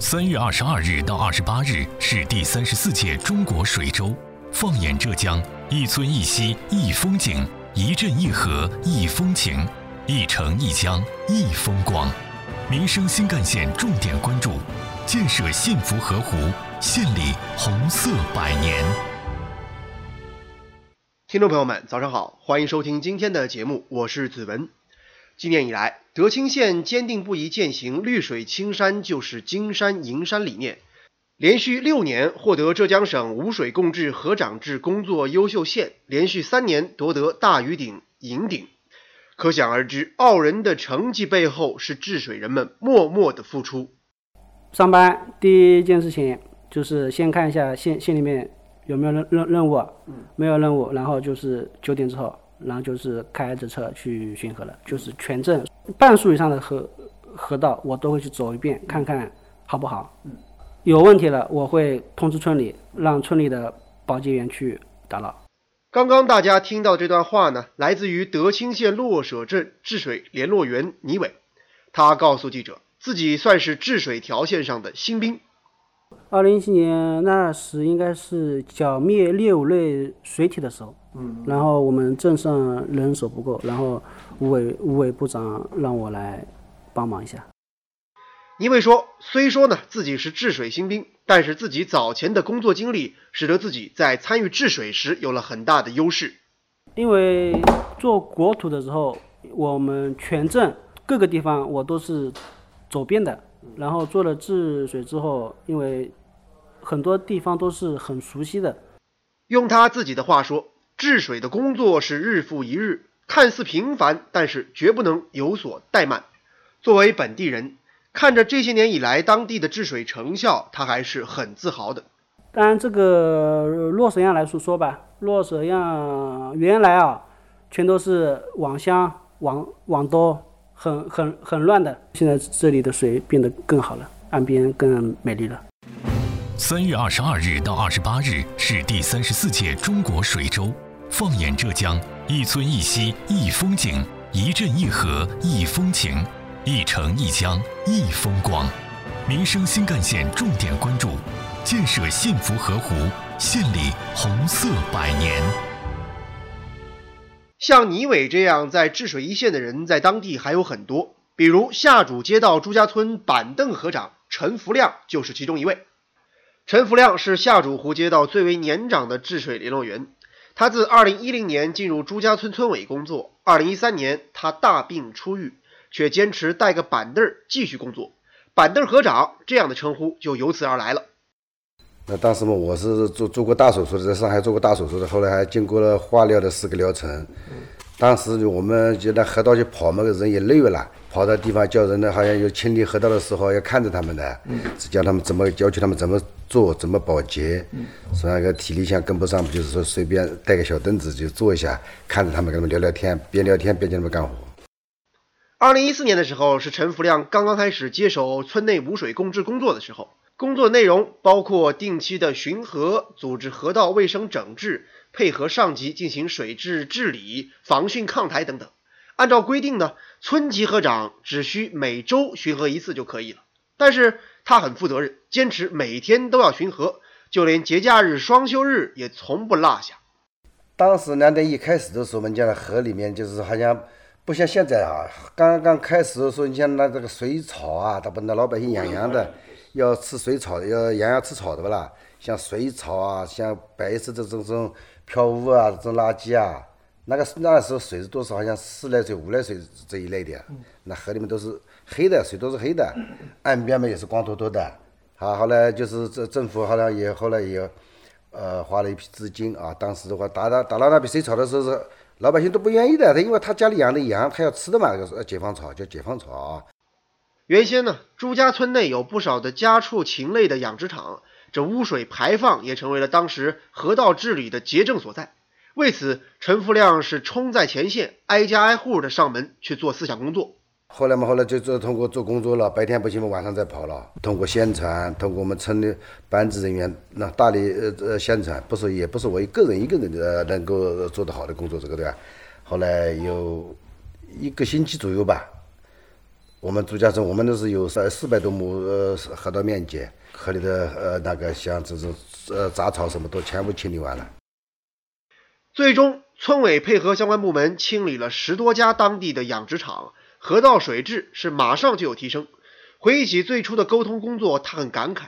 三月二十二日到二十八日是第三十四届中国水周。放眼浙江，一村一溪一风景，一镇一河一风情，一城一江一风光。民生新干线重点关注：建设幸福河湖，献礼红色百年。听众朋友们，早上好，欢迎收听今天的节目，我是子文。今年以来，德清县坚定不移践行“绿水青山就是金山银山”理念。连续六年获得浙江省无水共治河长制工作优秀县，连续三年夺得大禹鼎银鼎，可想而知，傲人的成绩背后是治水人们默默的付出。上班第一件事情就是先看一下县县里面有没有任任任务，没有任务，然后就是九点之后，然后就是开着车去巡河了，就是全镇半数以上的河河道我都会去走一遍，看看好不好。有问题了，我会通知村里，让村里的保洁员去打捞。刚刚大家听到这段话呢，来自于德清县洛舍镇治水联络员倪伟，他告诉记者，自己算是治水条线上的新兵。二零一七年那时应该是剿灭猎物类水体的时候，嗯，然后我们镇上人手不够，然后吴伟吴伟部长让我来帮忙一下。因为说：“虽说呢自己是治水新兵，但是自己早前的工作经历使得自己在参与治水时有了很大的优势。因为做国土的时候，我们全镇各个地方我都是走遍的。然后做了治水之后，因为很多地方都是很熟悉的。用他自己的话说，治水的工作是日复一日，看似平凡，但是绝不能有所怠慢。作为本地人。”看着这些年以来当地的治水成效，他还是很自豪的。当然，这个洛水样来说说吧，洛水样原来啊，全都是网箱、网网多，很很很乱的。现在这里的水变得更好了，岸边更美丽了。三月二十二日到二十八日是第三十四届中国水周。放眼浙江，一村一溪一风景，一镇一河一风情。一城一江一风光，民生新干线重点关注：建设幸福河湖，献礼红色百年。像倪伟这样在治水一线的人，在当地还有很多，比如下主街道朱家村板凳河长陈福亮就是其中一位。陈福亮是下主湖街道最为年长的治水联络员，他自2010年进入朱家村村委工作，2013年他大病初愈。却坚持带个板凳儿继续工作，板凳河长这样的称呼就由此而来了。那当时嘛，我是做做过大手术的，在上海做过大手术的，后来还经过了化疗的四个疗程。当时我们就在河道去跑嘛，人也累了，跑到地方叫人呢，好像有清理河道的时候要看着他们的，是教他们怎么要求他们怎么做，怎么保洁。所以那个体力上跟不上，就是说随便带个小凳子就坐一下，看着他们跟他们聊聊天，边聊天边教他们干活。二零一四年的时候，是陈福亮刚刚开始接手村内污水共治工作的时候。工作内容包括定期的巡河、组织河道卫生整治、配合上级进行水质治理、防汛抗台等等。按照规定呢，村级河长只需每周巡河一次就可以了。但是他很负责任，坚持每天都要巡河，就连节假日、双休日也从不落下。当时两点一开始的时候，我们家的河里面就是好像。不像现在啊，刚刚开始的时候，你像那这个水草啊，它不那老百姓养羊的，要吃水草，要羊要吃草的不啦？像水草啊，像白色的这种漂污啊，这种垃圾啊，那个那时候水是多少？好像四来水、五来水这一类的，那河里面都是黑的，水都是黑的，岸边嘛也是光秃秃的。好，后来就是这政府好像也后来也，呃，花了一批资金啊。当时的话，打打打到那批水草的时候是。老百姓都不愿意的，他因为他家里养的羊，他要吃的嘛，就是解放草，叫解放草啊。原先呢，朱家村内有不少的家畜禽类的养殖场，这污水排放也成为了当时河道治理的结症所在。为此，陈福亮是冲在前线，挨家挨户的上门去做思想工作。后来嘛，后来就做通过做工作了，白天不行嘛，晚上再跑了。通过宣传，通过我们村的班子人员那大力呃呃宣传，不是也不是我一个人一个人的能够做得好的工作，这个对吧？后来有一个星期左右吧，我们朱家村，我们都是有三四百多亩呃河道面积，河里的呃那个像这种呃杂草什么都全部清理完了。最终，村委配合相关部门清理了十多家当地的养殖场，河道水质是马上就有提升。回忆起最初的沟通工作，他很感慨。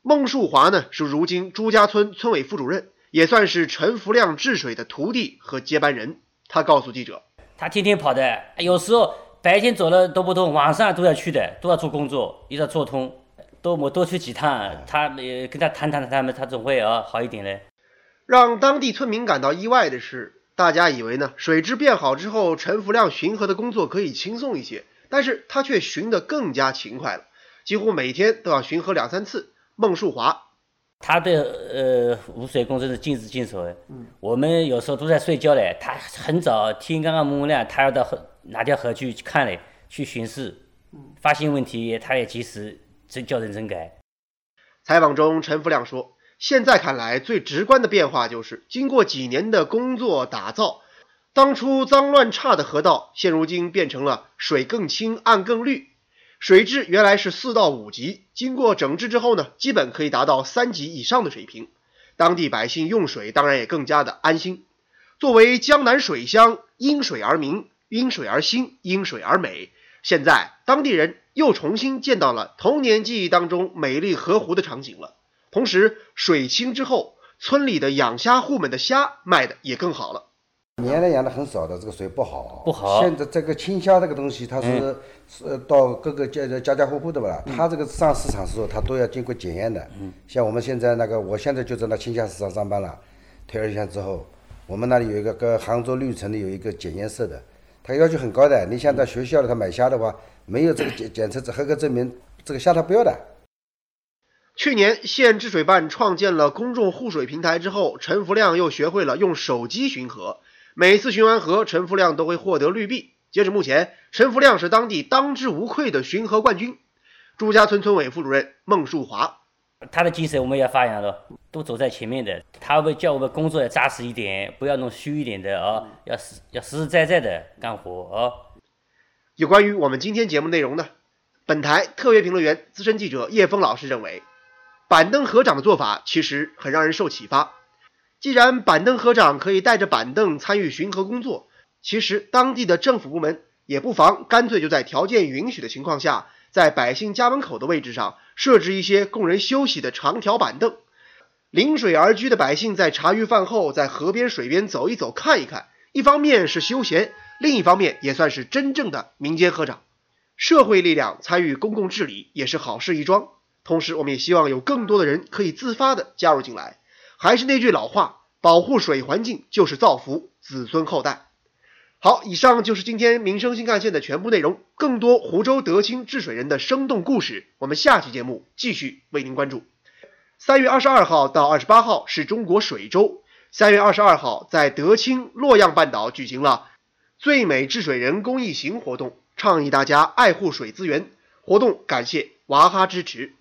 孟树华呢是如今朱家村村委副主任，也算是陈福亮治水的徒弟和接班人。他告诉记者：“他天天跑的，有时候。”白天走了都不通，晚上都要去的，都要做工作，一直要做通。多我多去几趟，他呃跟他谈谈他们，他总会啊好一点的。让当地村民感到意外的是，大家以为呢水质变好之后，陈福亮巡河的工作可以轻松一些，但是他却巡得更加勤快了，几乎每天都要巡河两三次。孟树华，他的呃污水工程是尽职尽责的。嗯，我们有时候都在睡觉嘞，他很早天刚刚蒙蒙亮，他要到河。哪条河去看嘞？去巡视，发现问题，他也及时真叫人整改。采访中，陈福亮说：“现在看来，最直观的变化就是，经过几年的工作打造，当初脏乱差的河道，现如今变成了水更清、岸更绿。水质原来是四到五级，经过整治之后呢，基本可以达到三级以上的水平。当地百姓用水当然也更加的安心。作为江南水乡，因水而名。”因水而兴，因水而美。现在当地人又重新见到了童年记忆当中美丽河湖的场景了。同时，水清之后，村里的养虾户们的虾卖的也更好了。原来养的很少的，这个水不好。不好。现在这个青虾这个东西，它是是到各个家家家户户的吧？它这个上市场时候，它都要经过检验的。嗯。像我们现在那个，我现在就在那青虾市场上班了。退二线之后，我们那里有一个跟杭州绿城的有一个检验室的。他要求很高的，你像到学校里头买虾的话，没有这个检检测合格证明，这个虾他不要的。去年县治水办创建了公众护水平台之后，陈福亮又学会了用手机巡河。每次巡完河，陈福亮都会获得绿币。截至目前，陈福亮是当地当之无愧的巡河冠军。朱家村村委副主任孟树华。他的精神我们要发扬了，都走在前面的。他会叫我们工作要扎实一点，不要弄虚一点的啊，要实要实实在在的干活啊。有关于我们今天节目内容呢，本台特约评论员、资深记者叶峰老师认为，板凳河长的做法其实很让人受启发。既然板凳河长可以带着板凳参与巡河工作，其实当地的政府部门也不妨干脆就在条件允许的情况下。在百姓家门口的位置上设置一些供人休息的长条板凳，临水而居的百姓在茶余饭后在河边水边走一走看一看，一方面是休闲，另一方面也算是真正的民间合掌。社会力量参与公共治理也是好事一桩。同时，我们也希望有更多的人可以自发的加入进来。还是那句老话，保护水环境就是造福子孙后代。好，以上就是今天民生新干线的全部内容。更多湖州德清治水人的生动故事，我们下期节目继续为您关注。三月二十二号到二十八号是中国水周。三月二十二号，在德清洛阳半岛举行了“最美治水人”公益行活动，倡议大家爱护水资源。活动感谢娃哈支持。